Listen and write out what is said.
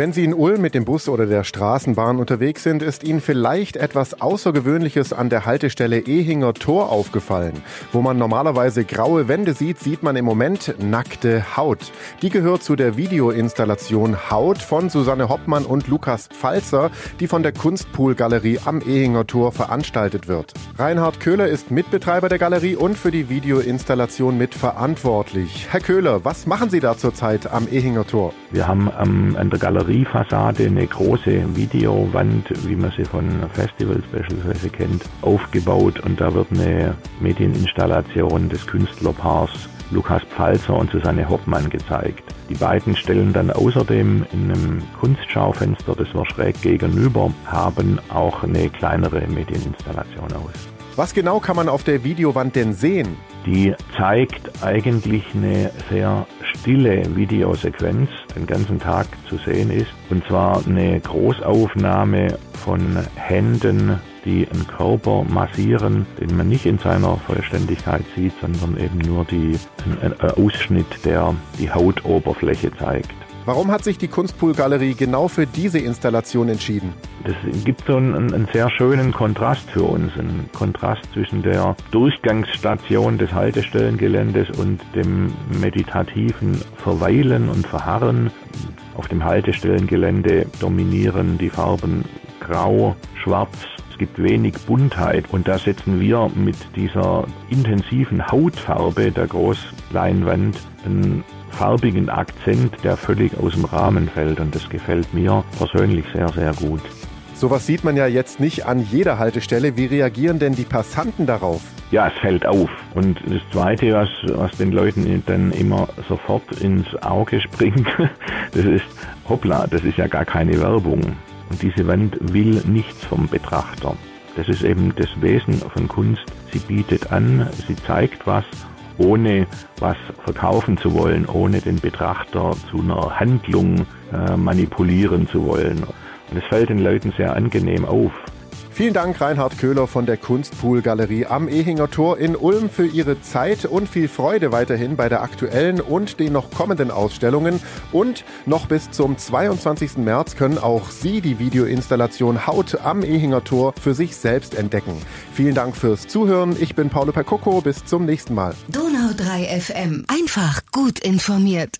Wenn Sie in Ulm mit dem Bus oder der Straßenbahn unterwegs sind, ist Ihnen vielleicht etwas Außergewöhnliches an der Haltestelle Ehinger Tor aufgefallen. Wo man normalerweise graue Wände sieht, sieht man im Moment nackte Haut. Die gehört zu der Videoinstallation Haut von Susanne Hoppmann und Lukas Pfalzer, die von der Kunstpool-Galerie am Ehinger Tor veranstaltet wird. Reinhard Köhler ist Mitbetreiber der Galerie und für die Videoinstallation mitverantwortlich. Herr Köhler, was machen Sie da zurzeit am Ehinger Tor? Wir haben ähm, an der Galeriefassade eine große Videowand, wie man sie von Festivals beispielsweise kennt, aufgebaut und da wird eine Medieninstallation des Künstlerpaars Lukas Pfalzer und Susanne Hoppmann gezeigt. Die beiden stellen dann außerdem in einem Kunstschaufenster, das wir schräg gegenüber haben, auch eine kleinere Medieninstallation aus. Was genau kann man auf der Videowand denn sehen? Die zeigt eigentlich eine sehr stille Videosequenz den ganzen Tag zu sehen ist. Und zwar eine Großaufnahme von Händen, die einen Körper massieren, den man nicht in seiner Vollständigkeit sieht, sondern eben nur die, ein, ein Ausschnitt, der die Hautoberfläche zeigt. Warum hat sich die Kunstpool-Galerie genau für diese Installation entschieden? Das gibt so einen, einen, sehr schönen Kontrast für uns, einen Kontrast zwischen der Durchgangsstation des Haltestellengeländes und dem meditativen Verweilen und Verharren. Auf dem Haltestellengelände dominieren die Farben Grau, Schwarz, es gibt wenig Buntheit und da setzen wir mit dieser intensiven Hautfarbe der Großleinwand einen farbigen Akzent, der völlig aus dem Rahmen fällt und das gefällt mir persönlich sehr, sehr gut. Sowas sieht man ja jetzt nicht an jeder Haltestelle. Wie reagieren denn die Passanten darauf? Ja, es fällt auf. Und das Zweite, was, was den Leuten dann immer sofort ins Auge springt, das ist, hoppla, das ist ja gar keine Werbung. Und diese Wand will nichts vom Betrachter. Das ist eben das Wesen von Kunst. Sie bietet an, sie zeigt was ohne was verkaufen zu wollen, ohne den Betrachter zu einer Handlung äh, manipulieren zu wollen. Und es fällt den Leuten sehr angenehm auf. Vielen Dank, Reinhard Köhler von der Kunstpool-Galerie am Ehinger Tor in Ulm für Ihre Zeit und viel Freude weiterhin bei der aktuellen und den noch kommenden Ausstellungen. Und noch bis zum 22. März können auch Sie die Videoinstallation Haut am Ehinger Tor für sich selbst entdecken. Vielen Dank fürs Zuhören. Ich bin Paolo Percocco. Bis zum nächsten Mal. Donau 3 FM. Einfach gut informiert.